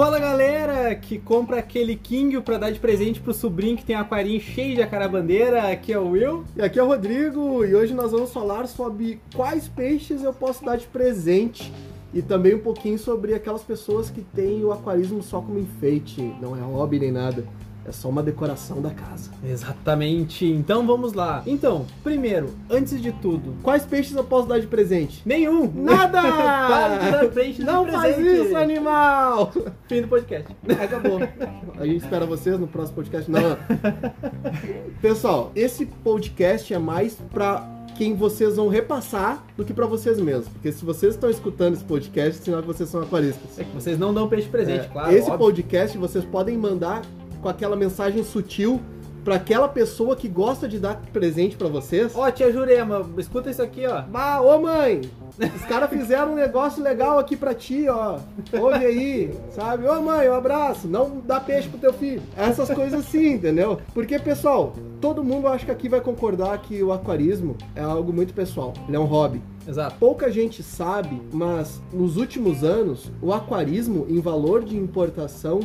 Fala galera que compra aquele King pra dar de presente pro sobrinho que tem aquarinho cheio de acarabandeira. Aqui é o Will. E aqui é o Rodrigo e hoje nós vamos falar sobre quais peixes eu posso dar de presente e também um pouquinho sobre aquelas pessoas que têm o aquarismo só como enfeite, não é hobby nem nada. É só uma decoração da casa. Exatamente. Então vamos lá. Então, primeiro, antes de tudo, Quais peixes eu posso dar de presente? nenhum. Nada! Para de dar peixe de Não faz presente. isso, animal! Fim do podcast. Acabou. A gente espera vocês no próximo podcast. Não. Pessoal, esse podcast é mais pra quem vocês vão repassar do que pra vocês mesmos. Porque se vocês estão escutando esse podcast, é sinal que vocês são aquaristas. É que vocês não dão peixe de presente, É, claro. esse óbvio. podcast vocês podem mandar com aquela mensagem sutil pra aquela pessoa que gosta de dar presente pra vocês. Ó, tia Jurema, escuta isso aqui, ó. Bah, ô mãe, os caras fizeram um negócio legal aqui pra ti, ó. Ouve aí, sabe? Ô mãe, um abraço. Não dá peixe pro teu filho. Essas coisas assim, entendeu? Porque, pessoal, todo mundo acho que aqui vai concordar que o aquarismo é algo muito pessoal. Ele é um hobby. Exato. Pouca gente sabe, mas nos últimos anos, o aquarismo em valor de importação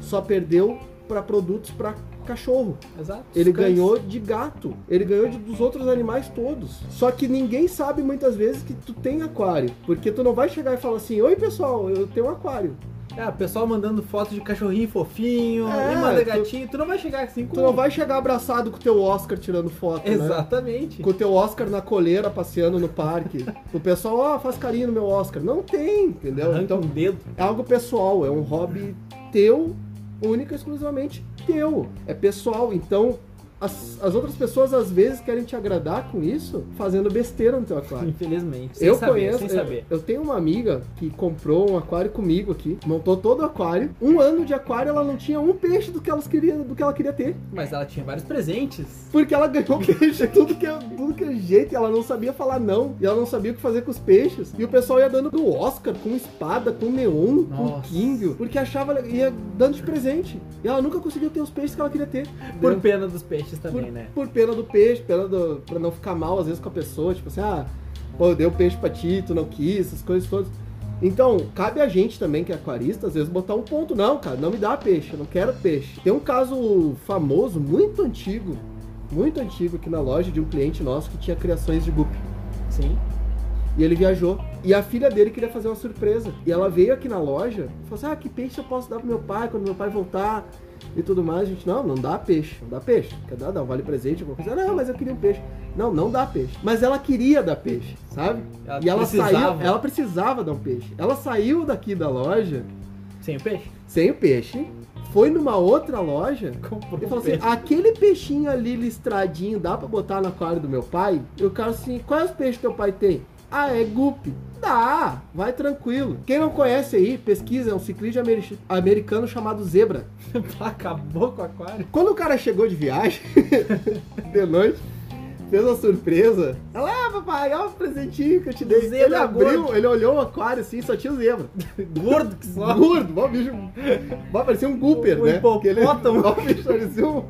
só perdeu para produtos para cachorro. Exato. Ele cães. ganhou de gato, ele ganhou de, dos outros animais todos. Só que ninguém sabe muitas vezes que tu tem aquário, porque tu não vai chegar e falar assim: "Oi, pessoal, eu tenho um aquário". É, o pessoal mandando fotos de cachorrinho fofinho, É, e manda tu- gatinho. Tu não vai chegar assim com. Tu não vai chegar abraçado com o teu Oscar tirando foto, né? Exatamente. Com o teu Oscar na coleira passeando no parque. o pessoal, ó, faz carinho no meu Oscar. Não tem, entendeu? Arranca Então, um dedo. é algo pessoal, é um hobby teu, único e exclusivamente teu. É pessoal, então as, as outras pessoas às vezes querem te agradar com isso, fazendo besteira no teu aquário. Infelizmente. Eu saber, conheço, sem eu, saber. eu tenho uma amiga que comprou um aquário comigo aqui, montou todo o aquário. Um ano de aquário, ela não tinha um peixe do que, elas queria, do que ela queria ter. Mas ela tinha vários presentes. Porque ela ganhou peixe, tudo que, tudo que é jeito, e ela não sabia falar não, e ela não sabia o que fazer com os peixes. E o pessoal ia dando do Oscar, com espada, com neon, com Nossa. king, porque achava, ia dando de presente. E ela nunca conseguiu ter os peixes que ela queria ter. Por pena dos peixes por, também, né? por pena do peixe, pena do, pra não ficar mal às vezes com a pessoa, tipo assim, ah, pô, eu dei o peixe pra ti, tu não quis, essas coisas todas. Então, cabe a gente também, que é aquarista, às vezes botar um ponto. Não, cara, não me dá peixe, eu não quero peixe. Tem um caso famoso, muito antigo, muito antigo aqui na loja de um cliente nosso que tinha criações de guppy. Sim. E ele viajou. E a filha dele queria fazer uma surpresa. E ela veio aqui na loja e falou assim: Ah, que peixe eu posso dar pro meu pai quando meu pai voltar? E tudo mais. A gente, não, não dá peixe. Não dá peixe. Quer dar, dá um vale presente, alguma coisa. Não, mas eu queria um peixe. Não, não dá peixe. Mas ela queria dar peixe, sabe? Ela e ela precisava. saiu, ela precisava dar um peixe. Ela saiu daqui da loja Sem o peixe. sem o peixe, foi numa outra loja Comprou e falou assim: peixe. aquele peixinho ali listradinho dá pra botar no aquário do meu pai? E o cara assim: quais peixes teu pai tem? Ah, é guppy. Dá, vai tranquilo. Quem não conhece aí, pesquisa, é um ciclista ameri- americano chamado Zebra. Acabou com o aquário. Quando o cara chegou de viagem, de noite, fez uma surpresa. Ela, ah, papai, olha o presentinho que eu te dei. Zebra ele abriu, gordo. ele olhou o aquário assim, só tinha o zebra. Gordo que só. Gordo, mó bicho. Mó parecia um gooper, Um né? hipopótamo. Mó bicho parecia um.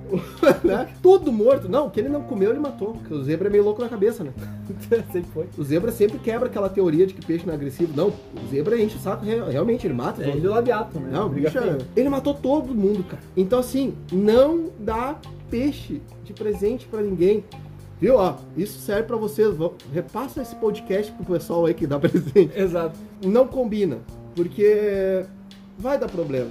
né? Tudo morto. Não, o que ele não comeu, ele matou. Porque o zebra é meio louco na cabeça, né? Sempre foi. O zebra sempre quebra aquela teoria de que peixe não é agressivo. Não, o zebra enche o saco, re- realmente, ele mata. É ele do labiato, né? Não, o Briga bicho é-. Ele matou todo mundo, cara. Então, assim, não dá peixe de presente pra ninguém. Viu? Ó, isso serve pra vocês. Repassa esse podcast pro pessoal aí que dá presente Exato. não combina, porque vai dar problema.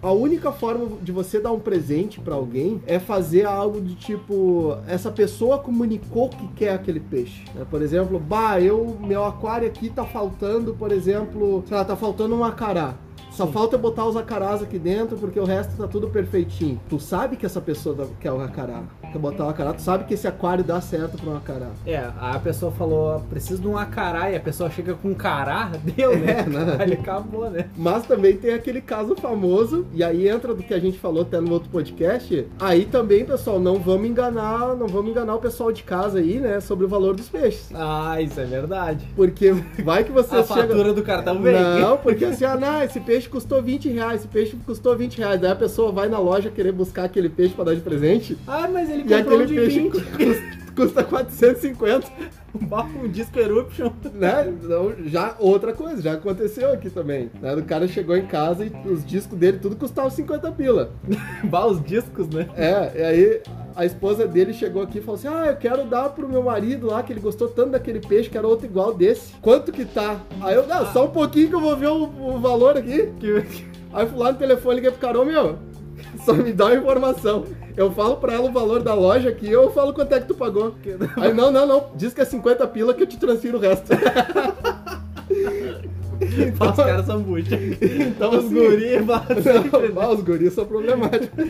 A única forma de você dar um presente pra alguém é fazer algo de tipo, essa pessoa comunicou que quer aquele peixe. né? Por exemplo, bah, eu meu aquário aqui tá faltando, por exemplo, sei lá, tá faltando um acará. Só Sim. falta botar os acarás aqui dentro porque o resto tá tudo perfeitinho. Tu sabe que essa pessoa dá- quer o acará, quer botar o acará, tu sabe que esse aquário dá certo pra um acará. É, a pessoa falou, preciso de um acará, e a pessoa chega com um cará, deu, né? É, né? Aí acabou, né? Mas também tem aquele caso famoso, e aí entra do que a gente falou até no outro podcast. Aí também, pessoal, não vamos enganar, não vamos enganar o pessoal de casa aí, né, sobre o valor dos peixes. Ah, isso é verdade. Porque vai que A vocês fatura do cartão vem. Não, porque assim, ah, não, esse peixe custou 20 reais, esse peixe custou 20 reais. Daí a pessoa vai na loja querer buscar aquele peixe pra dar de presente. Ah, mas ele E comprou aquele um peixe 20. cust- custa 450. Um disco Eruption. Né? Então, já outra coisa, já aconteceu aqui também. Né? O cara chegou em casa e os discos dele tudo custavam 50 pila. Bah, os discos, né? É, e aí a esposa dele chegou aqui e falou assim: Ah, eu quero dar pro meu marido lá, que ele gostou tanto daquele peixe, que era outro igual desse. Quanto que tá? Aí eu, não, só um pouquinho que eu vou ver o, o valor aqui. Aí fui lá no telefone, liguei pro Carol, meu, só me dá uma informação. Eu falo pra ela o valor da loja aqui, eu falo quanto é que tu pagou. Aí, não, não, não, diz que é 50 pila que eu te transfiro o resto. Os caras são bucha. Então, Os assim, guri, bah, sempre, Não, ah, os guris são problemáticos.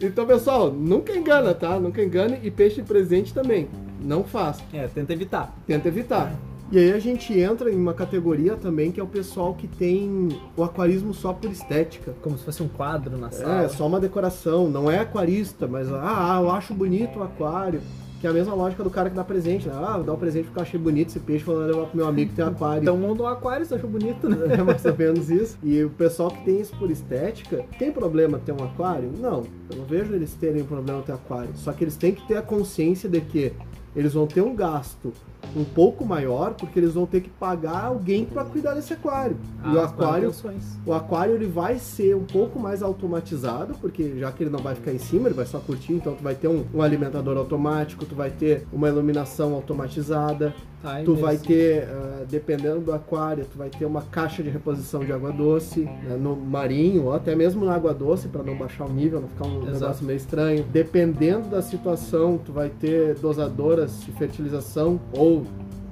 Então, pessoal, nunca engana, tá? Nunca engane e peixe presente também. Não faz. É, tenta evitar. Tenta evitar. E aí a gente entra em uma categoria também que é o pessoal que tem o aquarismo só por estética. Como se fosse um quadro na sala. É, só uma decoração, não é aquarista, mas ah, eu acho bonito o aquário. Que é a mesma lógica do cara que dá presente, né? Ah, vou dar um presente porque eu achei bonito esse peixe, vou levar pro meu amigo que tem aquário. Então monta um aquário, você achou bonito, né? É mais ou menos isso. E o pessoal que tem isso por estética, tem problema ter um aquário? Não. Eu não vejo eles terem problema ter aquário. Só que eles têm que ter a consciência de que eles vão ter um gasto um pouco maior, porque eles vão ter que pagar alguém para cuidar desse aquário. e o Ah, aquário, o aquário ele vai ser um pouco mais automatizado, porque já que ele não vai ficar em cima, ele vai só curtir, então tu vai ter um, um alimentador automático, tu vai ter uma iluminação automatizada, Ai, tu mesmo. vai ter, ah, dependendo do aquário, tu vai ter uma caixa de reposição de água doce né, no marinho, ou até mesmo na água doce, para não baixar o nível, não ficar um Exato. negócio meio estranho. Dependendo da situação, tu vai ter dosadoras de fertilização, ou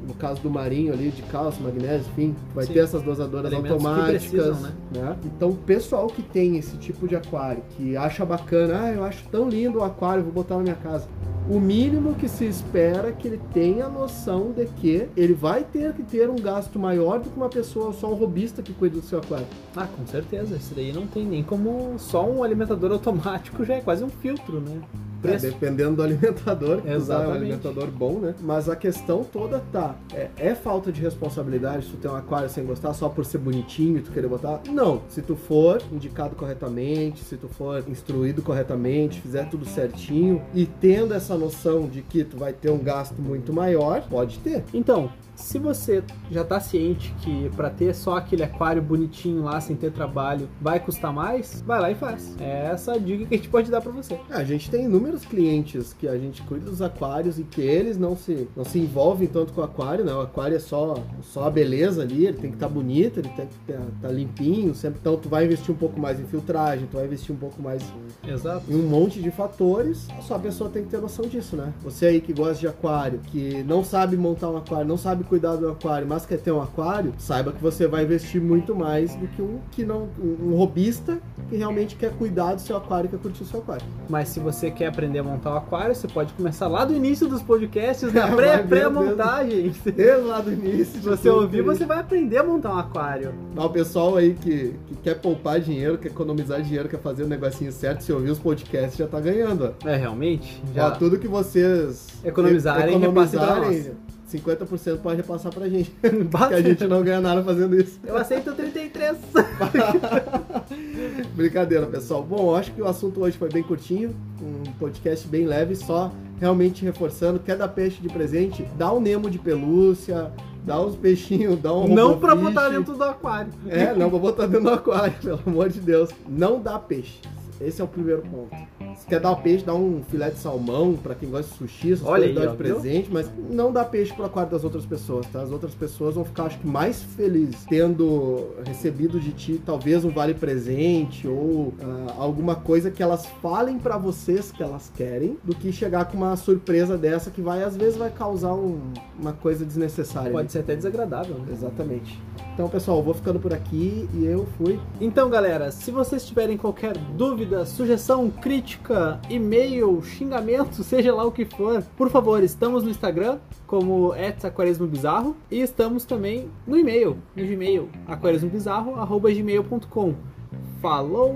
no caso do marinho ali, de cálcio, magnésio, enfim, vai Sim. ter essas dosadoras Elementos automáticas. precisam, né? né? Então, o pessoal que tem esse tipo de aquário, que acha bacana, ah, eu acho tão lindo o aquário, vou botar na minha casa. O mínimo que se espera é que ele tenha a noção de que ele vai ter que ter um gasto maior do que uma pessoa, só um robista que cuida do seu aquário. Ah, com certeza. Isso daí não tem nem como. Só um alimentador automático já é quase um filtro, né? É, Preço. dependendo do alimentador, usar é um Exatamente. alimentador bom, né? Mas a questão toda tá, é, é falta de responsabilidade se tu ter um aquário sem gostar só por ser bonitinho e tu querer botar? Não. Se tu for indicado corretamente, se tu for instruído corretamente, fizer tudo certinho e tendo essa noção de que tu vai ter um gasto muito maior, pode ter. Então, se você já tá ciente que pra ter só aquele aquário bonitinho lá sem ter trabalho vai custar mais, vai lá e faz. É essa a dica que a gente pode dar pra você. É, A gente tem inúmeros clientes que a gente cuida dos aquários e que eles não se, não se envolvem tanto com o aquário, né? O aquário é só, só a beleza ali, ele tem que estar bonito, ele tem que estar limpinho, sempre. Então tu vai investir um pouco mais em filtragem, tu vai investir um pouco mais Exato. em um monte de fatores, só a pessoa tem que ter noção disso, né? Você aí que gosta de aquário, que não sabe montar um aquário, não sabe cuidar do aquário, mas quer ter um aquário, saiba que você vai investir muito mais do que um que não um, um robista que realmente quer cuidar do seu aquário, quer curtir o seu aquário. Mas se você quer aprender a montar o aquário, você pode começar lá do início dos podcasts, na Vai pré- pré-montagem. Desde lá do início. Se você ouvir, você vai aprender a montar um aquário. Mas o pessoal aí que, que quer poupar dinheiro, quer economizar dinheiro, quer fazer o negocinho certo, se ouvir os podcasts já tá ganhando. ó. É, realmente? Ó, Já. tudo que vocês Economizarem, economizarem 50% pode repassar pra gente. Que a gente não ganha nada fazendo isso. Eu aceito 33. Brincadeira, pessoal. Bom, acho que o assunto hoje foi bem curtinho, um podcast bem leve, só realmente reforçando. Quer dar peixe de presente? Dá um Nemo de pelúcia, dá uns peixinhos, dá um Não pra Robofish. botar dentro do aquário. É, não vou botar dentro do aquário, pelo amor de Deus. Não dá peixe. Esse é o primeiro ponto. Se quer dar peixe, dá um filé de salmão pra quem gosta de sushi, essas Olha coisas, aí, dá de presente, mas não dá peixe pro aquário das outras pessoas, tá? As outras pessoas vão ficar, acho que, mais felizes tendo recebido de ti, talvez um vale presente ou ah, alguma coisa que elas falem pra vocês que elas querem, do que chegar com uma surpresa dessa que vai, às vezes, vai causar um- uma coisa desnecessária. Pode ser até desagradável, né? Exatamente. Então, pessoal, eu vou ficando por aqui e eu fui. Então, galera, se vocês tiverem qualquer dúvida, sugestão, crítica, e-mail, xingamento, seja lá o que for, por favor, estamos no Instagram como @aquarismobizarro e estamos também no e-mail, no Gmail, aquarismobizarro@gmail.com. Falou!